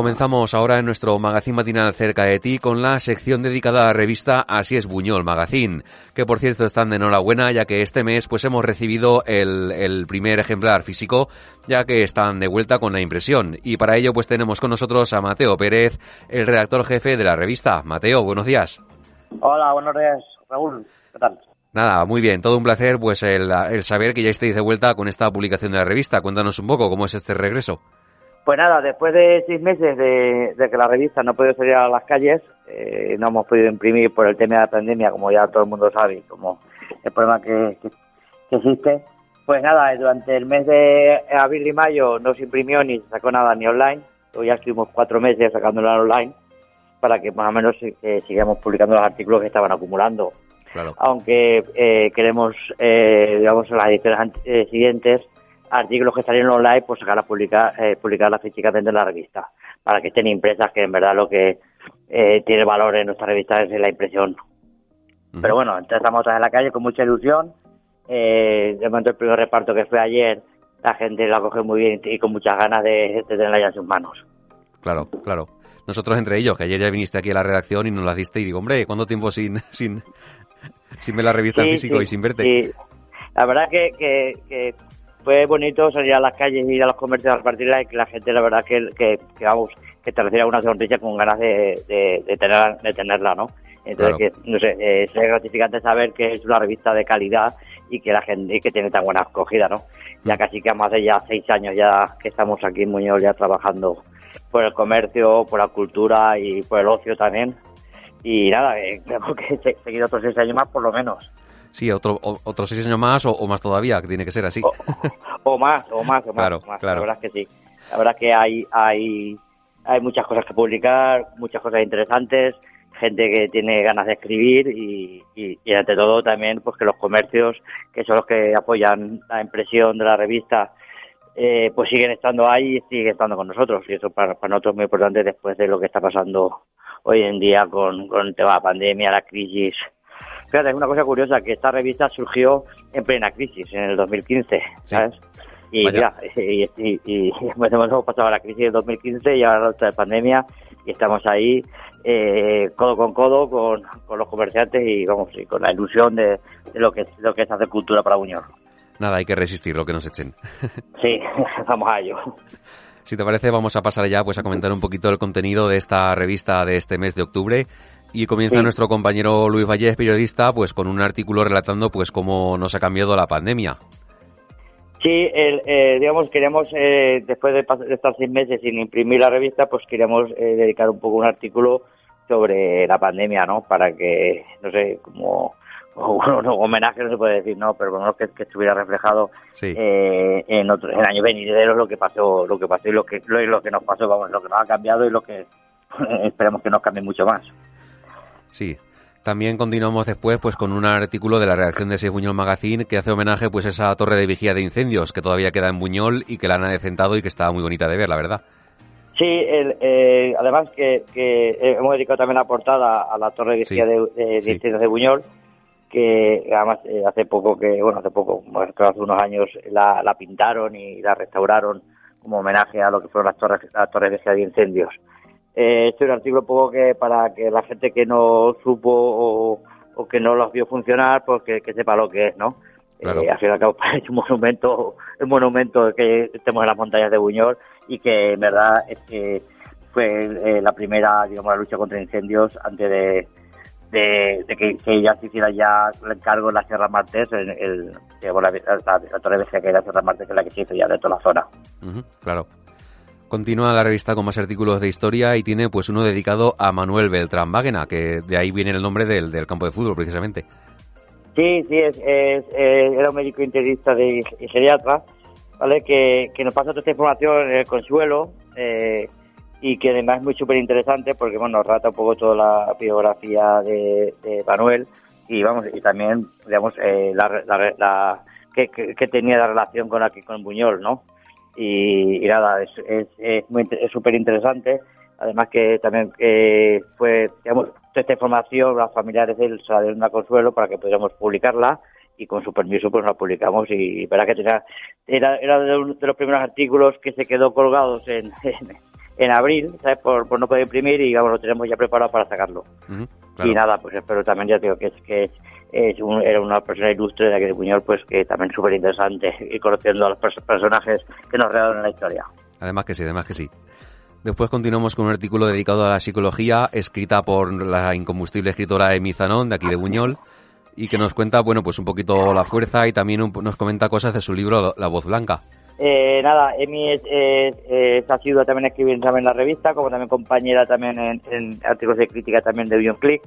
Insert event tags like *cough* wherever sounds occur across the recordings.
Comenzamos ahora en nuestro magazine matinal cerca de ti con la sección dedicada a la revista Así es Buñol Magazine, que por cierto están de enhorabuena ya que este mes pues hemos recibido el, el primer ejemplar físico ya que están de vuelta con la impresión y para ello pues tenemos con nosotros a Mateo Pérez, el redactor jefe de la revista. Mateo, buenos días. Hola, buenos días, Raúl. ¿Qué tal? Nada, muy bien, todo un placer pues el, el saber que ya estáis de vuelta con esta publicación de la revista. Cuéntanos un poco cómo es este regreso. Pues nada, después de seis meses de, que la revista no ha podido salir a las calles, eh, no hemos podido imprimir por el tema de la pandemia, como ya todo el mundo sabe, como el problema que, existe. Pues nada, durante el mes de abril y mayo no se imprimió ni se sacó nada ni online. Hoy ya estuvimos cuatro meses sacándola online para que más o menos eh, sigamos publicando los artículos que estaban acumulando. Aunque eh, queremos, eh, digamos, en las ediciones eh, siguientes artículos que salieron online, pues sacar a publicar, eh, publicar las dentro de la revista, para que estén impresas, que en verdad lo que eh, tiene valor en nuestra revista es la impresión. Pero bueno, entonces estamos en la calle con mucha ilusión. Eh, de momento el primer reparto que fue ayer, la gente la coge muy bien y con muchas ganas de, tenerla ya en sus manos. Claro, claro. Nosotros entre ellos, que ayer ya viniste aquí a la redacción y nos la diste y digo, hombre, ¿cuánto tiempo sin, *laughs* sin, sin ver la revista en físico y sin verte? Sí. La verdad que, que fue bonito salir a las calles y ir a los comercios a repartirla y que la gente, la verdad, que, que, vamos, que te reciba una sonrisa con ganas de, de, tener, de tenerla, ¿no? Entonces, que, no sé, es gratificante saber que es una revista de calidad y que la gente y que tiene tan buena acogida, ¿no? Ya casi que más de ya seis años ya que estamos aquí en Muñoz ya trabajando por el comercio, por la cultura y por el ocio también. Y nada, eh, *laughs* creo que he seguido otros seis años más por lo menos. Sí, otro, otros seis años más o, más todavía, que tiene que ser así. O, más, o más, o más. La verdad es que sí. La verdad es que hay, hay, hay muchas cosas que publicar, muchas cosas interesantes, gente que tiene ganas de escribir y, y, ante todo también pues que los comercios, que son los que apoyan la impresión de la revista, eh, pues siguen estando ahí y siguen estando con nosotros. Y eso para, para nosotros es muy importante después de lo que está pasando hoy en día con, con el tema de la pandemia, la crisis Fíjate, es una cosa curiosa, que esta revista surgió en plena crisis, en el 2015, ¿sabes? Y mira, y, y, *laughs* hemos pasado la crisis del 2015 y ahora la pandemia y estamos ahí eh, codo con codo con, los comerciantes y vamos y con la ilusión de, lo que lo que es hacer cultura para Buñol. Nada, hay que resistir lo que nos echen. *laughs* Sí, *laughs* vamos a ello. Si te parece, vamos a pasar ya pues a comentar un poquito el contenido de esta revista de este mes de octubre. Y comienza nuestro compañero Luis Vallés, periodista, pues con un artículo relatando pues cómo nos ha cambiado la pandemia. Sí, eh, digamos, queríamos, eh, después de, estar seis meses sin imprimir la revista, pues queríamos eh, dedicar un poco un artículo sobre la pandemia, ¿no? Para que, no sé, como *laughs* un homenaje no se puede decir, ¿no? Pero bueno, que, que estuviera reflejado en otro, en años venideros lo que pasó, lo que pasó y lo que, lo, lo que nos pasó, vamos, lo que nos ha cambiado y lo que *laughs* esperemos que nos cambie mucho más. Sí. También continuamos después pues con un artículo de la redacción de Seis Buñol Magazine que hace homenaje pues a esa torre de vigía de incendios que todavía queda en Buñol y que la han adecentado y que está muy bonita de ver, la verdad. Sí, eh, además que, hemos dedicado también la portada a la torre de vigía de, incendios de Buñol que además eh, hace poco que, bueno, hace poco, hace unos años la, pintaron y la restauraron como homenaje a lo que fueron las torres, las torres de vigía de incendios. Eh, este es un artículo poco que para que la gente que no supo o, que no los vio funcionar, pues que, sepa lo que es, ¿no? Eh, al fin y al cabo *laughs* es un monumento, un monumento que estemos en las montañas de Buñol y que en verdad es que fue eh, la primera, digamos, la lucha contra incendios antes de, de, que, ya se hiciera ya el encargo en la Sierra Martes, el, el, la, la, torre de que era Sierra Martes, que es la que se hizo ya de toda la zona. claro. Continúa la revista con más artículos de historia y tiene pues uno dedicado a Manuel Beltrán Vágena, que de ahí viene el nombre del, campo de fútbol precisamente. Sí, sí, es, era un médico internista de, y geriatra, ¿vale? Que, nos pasa toda esta información en el consuelo eh, y que además es muy súper interesante porque bueno, trata un poco toda la biografía de, Manuel y vamos y también digamos eh, la, la, que, que, tenía la relación con aquí con Buñol, ¿no? Y, nada, es es súper interesante. Además que también eh, fue, digamos, toda esta información, las familiares de él se la dieron a Consuelo para que pudiéramos publicarla y con su permiso pues la publicamos y verá que tenía, era, era de, los primeros artículos que se quedó colgados en, *laughs* en abril, ¿sabes? Por, no poder imprimir y vamos, lo tenemos ya preparado para sacarlo. Y nada, pues espero también, ya digo, que es que es, era una persona ilustre de aquí de Buñol, pues que también es súper interesante ir conociendo a los personajes que nos regalan en la historia. Además que sí, además que sí. Después continuamos con un artículo dedicado a la psicología, escrita por la incombustible escritora Emi Zanón, de aquí de Buñol, y que nos cuenta, bueno, pues un poquito la fuerza y también nos comenta cosas de su libro La Voz Blanca. Eh, nada, Emi es, es, ha sido también escribiendo también en la revista, como también compañera también en, artículos de crítica también de Buñol Click.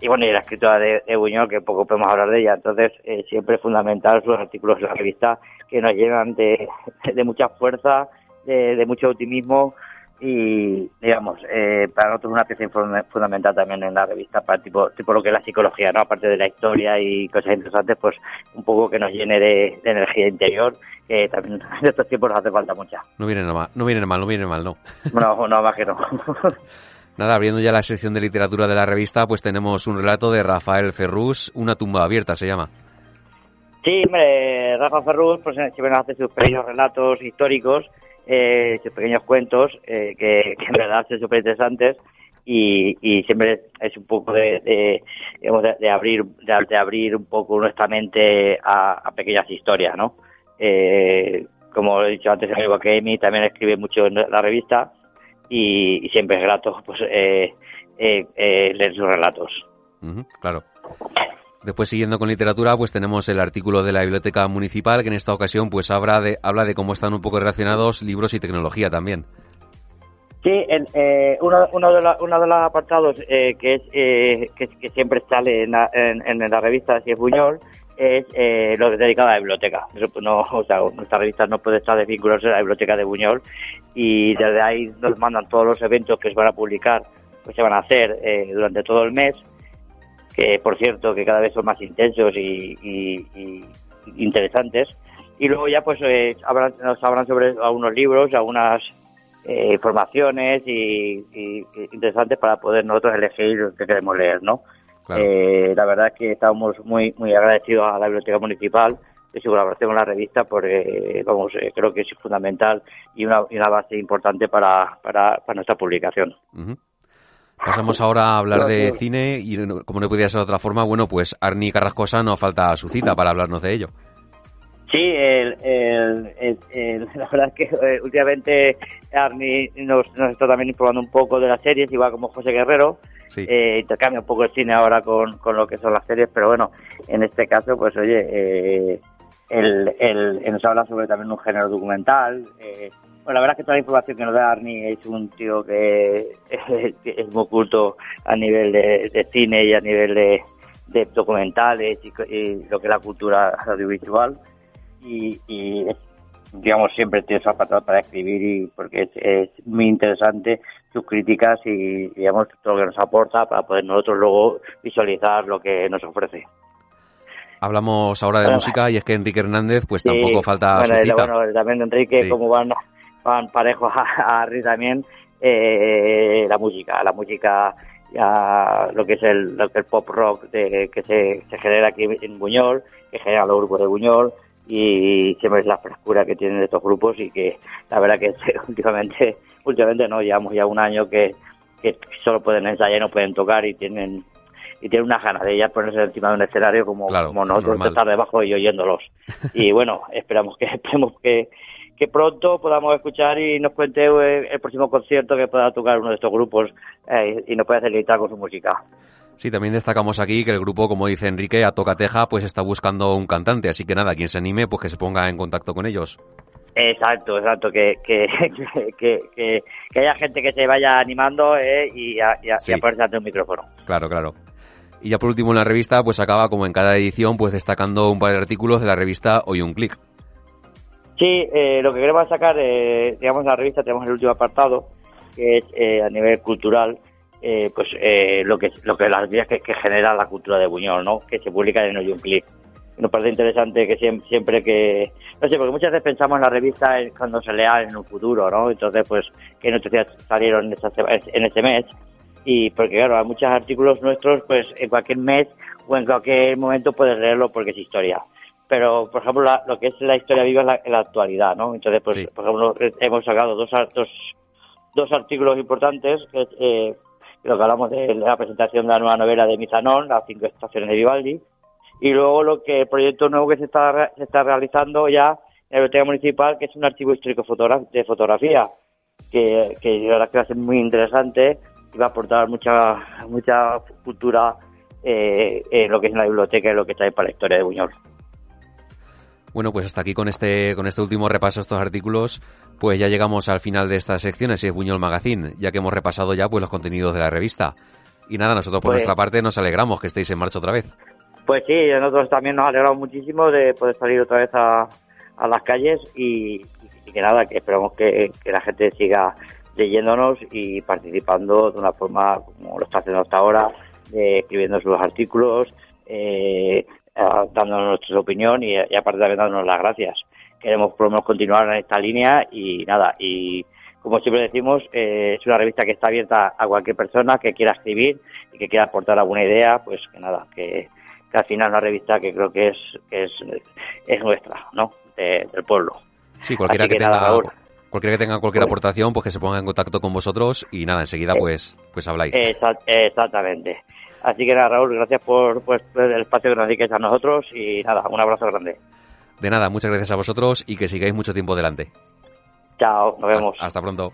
Y bueno, y la escritora de, de Buñol, que poco podemos hablar de ella. Entonces, eh, siempre es fundamental sus artículos en la revista, que nos llenan de, *laughs* de mucha fuerza, de, de mucho optimismo y digamos eh, para nosotros una pieza fundamental también en la revista para tipo tipo lo que es la psicología no aparte de la historia y cosas interesantes pues un poco que nos llene de, energía interior que también *laughs* en estos tiempos nos hace falta mucha. No viene mal no viene mal no viene mal no. No no más que no *laughs* Nada, abriendo ya la sección de literatura de la revista, pues tenemos un relato de Rafael Ferrús, Una tumba abierta se llama. Sí, hombre, Rafa Ferrús pues, siempre nos hace sus pequeños relatos históricos eh, sus pequeños cuentos eh, que, en verdad son súper interesantes y, siempre es un poco de, de, abrir de, abrir un poco nuestra mente a, pequeñas historias, ¿no? Eh, como he dicho antes, amigo que Amy también escribe mucho en la revista y, siempre es grato pues eh, eh, eh, leer sus relatos. claro. Después, siguiendo con literatura, pues tenemos el artículo de la Biblioteca Municipal, que en esta ocasión pues habla de, habla de cómo están un poco relacionados libros y tecnología también. Sí, eh, uno, uno, de uno de los apartados eh, que, es, eh, que, siempre sale en la, en, la revista Si es Buñol es eh, lo dedicado a la biblioteca. No, o sea, nuestra revista no puede estar desvincularse a la biblioteca de Buñol y desde ahí nos mandan todos los eventos que se van a publicar, pues se van a hacer durante todo el mes que por cierto que cada vez son más intensos y, interesantes. Y luego ya pues eh, nos hablan sobre algunos libros, algunas eh, informaciones y, interesantes para poder nosotros elegir lo que queremos leer, ¿no? Eh, la verdad es que estamos muy muy agradecidos a la Biblioteca Municipal de su colaboración con la revista porque vamos creo que es fundamental y una, base importante para, para, nuestra publicación. Pasamos ahora a hablar de cine y como no podía ser de otra forma, bueno, pues Arni Carrascosa no falta su cita para hablarnos de ello. Sí, el, el, *laughs* la verdad es que eh, últimamente Arni nos, está también informando un poco de las series, igual como José Guerrero. Sí. Eh, intercambia un poco el cine ahora con, con lo que son las series, pero bueno, en este caso, pues oye, eh, él, él, nos habla sobre también un género documental. Eh, bueno, la verdad es que toda la información que nos da Arni es un tío *laughs* que, es muy culto a nivel de, cine y a nivel de, documentales y, lo que es la cultura audiovisual. Y, digamos, siempre tiene su apartado para escribir y porque es, muy interesante sus críticas y, digamos, todo lo que nos aporta para poder nosotros luego visualizar lo que nos ofrece. Hablamos ahora de música y es que Enrique Hernández, pues tampoco falta bueno, su cita. Bueno, también Enrique, como van van parejos a, Harry también eh, la música, la música lo que es el, el pop rock de, que se, se, genera aquí en Buñol, que genera los grupos de Buñol y siempre es la frescura que tienen estos grupos y que la verdad que *laughs* últimamente últimamente no llevamos ya un año que, que solo pueden ensayar y no pueden tocar y tienen y tienen unas ganas de ellas ponerse encima de un escenario como, como nosotros estar debajo y oyéndolos *laughs* y bueno esperamos que *laughs* esperemos que que pronto podamos escuchar y nos cuente eh, el próximo concierto que pueda tocar uno de estos grupos eh, y nos pueda facilitar con su música. Sí, también destacamos aquí que el grupo, como dice Enrique, a Tocateja, pues está buscando un cantante, así que nada, quien se anime, pues que se ponga en contacto con ellos. Exacto, exacto, que, que, *laughs* que, que, haya gente que se vaya animando eh, y, a, y, ante un micrófono. Claro, claro. Y ya por último en la revista, pues acaba como en cada edición, pues destacando un par de artículos de la revista Hoy un Clic. Sí, eh, lo que queremos sacar, eh, digamos, en la revista tenemos el último apartado, que es a nivel cultural, eh, pues eh, lo que lo que las vías que, genera la cultura de Buñol, ¿no? Que se publica en Hoy un Clic. Nos parece interesante que siempre, que, no sé, porque muchas veces pensamos en la revista cuando se lea en un futuro, ¿no? Entonces, pues, qué noticias salieron en ese mes y porque claro, hay muchos artículos nuestros, pues en cualquier mes o en cualquier momento puedes leerlo porque es historia pero por ejemplo lo que es la historia viva es la, la actualidad, ¿no? Entonces, pues por ejemplo hemos sacado dos, dos, dos artículos importantes, que eh, lo que hablamos de la presentación de la nueva novela de Mizanón, las cinco estaciones de Vivaldi, y luego lo que el proyecto nuevo que se está, se está realizando ya en la Biblioteca Municipal, que es un archivo histórico de fotografía, que, que creo que va a ser muy interesante y va a aportar mucha mucha cultura eh, en lo que es la biblioteca y lo que está ahí para la historia de Buñol. Bueno, pues hasta aquí con este, con este último repaso a estos artículos, pues ya llegamos al final de estas secciones, es Buñol Magazine, ya que hemos repasado ya pues los contenidos de la revista. Y nada, nosotros por pues nuestra parte nos alegramos que estéis en marcha otra vez. Pues sí, nosotros también nos alegramos muchísimo de poder salir otra vez a, a las calles y, que nada, que esperamos que, la gente siga leyéndonos y participando de una forma como lo está haciendo hasta ahora, escribiendo sus artículos, eh, dándonos nuestra opinión y, aparte también dándonos las gracias. Queremos por lo menos continuar en esta línea y nada, y como siempre decimos, eh, es una revista que está abierta a cualquier persona que quiera escribir y que quiera aportar alguna idea, pues que nada, que, al final es una revista que creo que es, que es, es nuestra, ¿no? del pueblo. Sí, cualquiera que, tenga, cualquiera que tenga cualquier pues aportación, pues que se ponga en contacto con vosotros y nada, enseguida eh, pues, pues habláis. exactamente. Así que nada, Raúl, gracias por, pues, el espacio que nos dediques a nosotros y nada, un abrazo grande. De nada, muchas gracias a vosotros y que sigáis mucho tiempo delante. Chao, nos vemos. hasta pronto.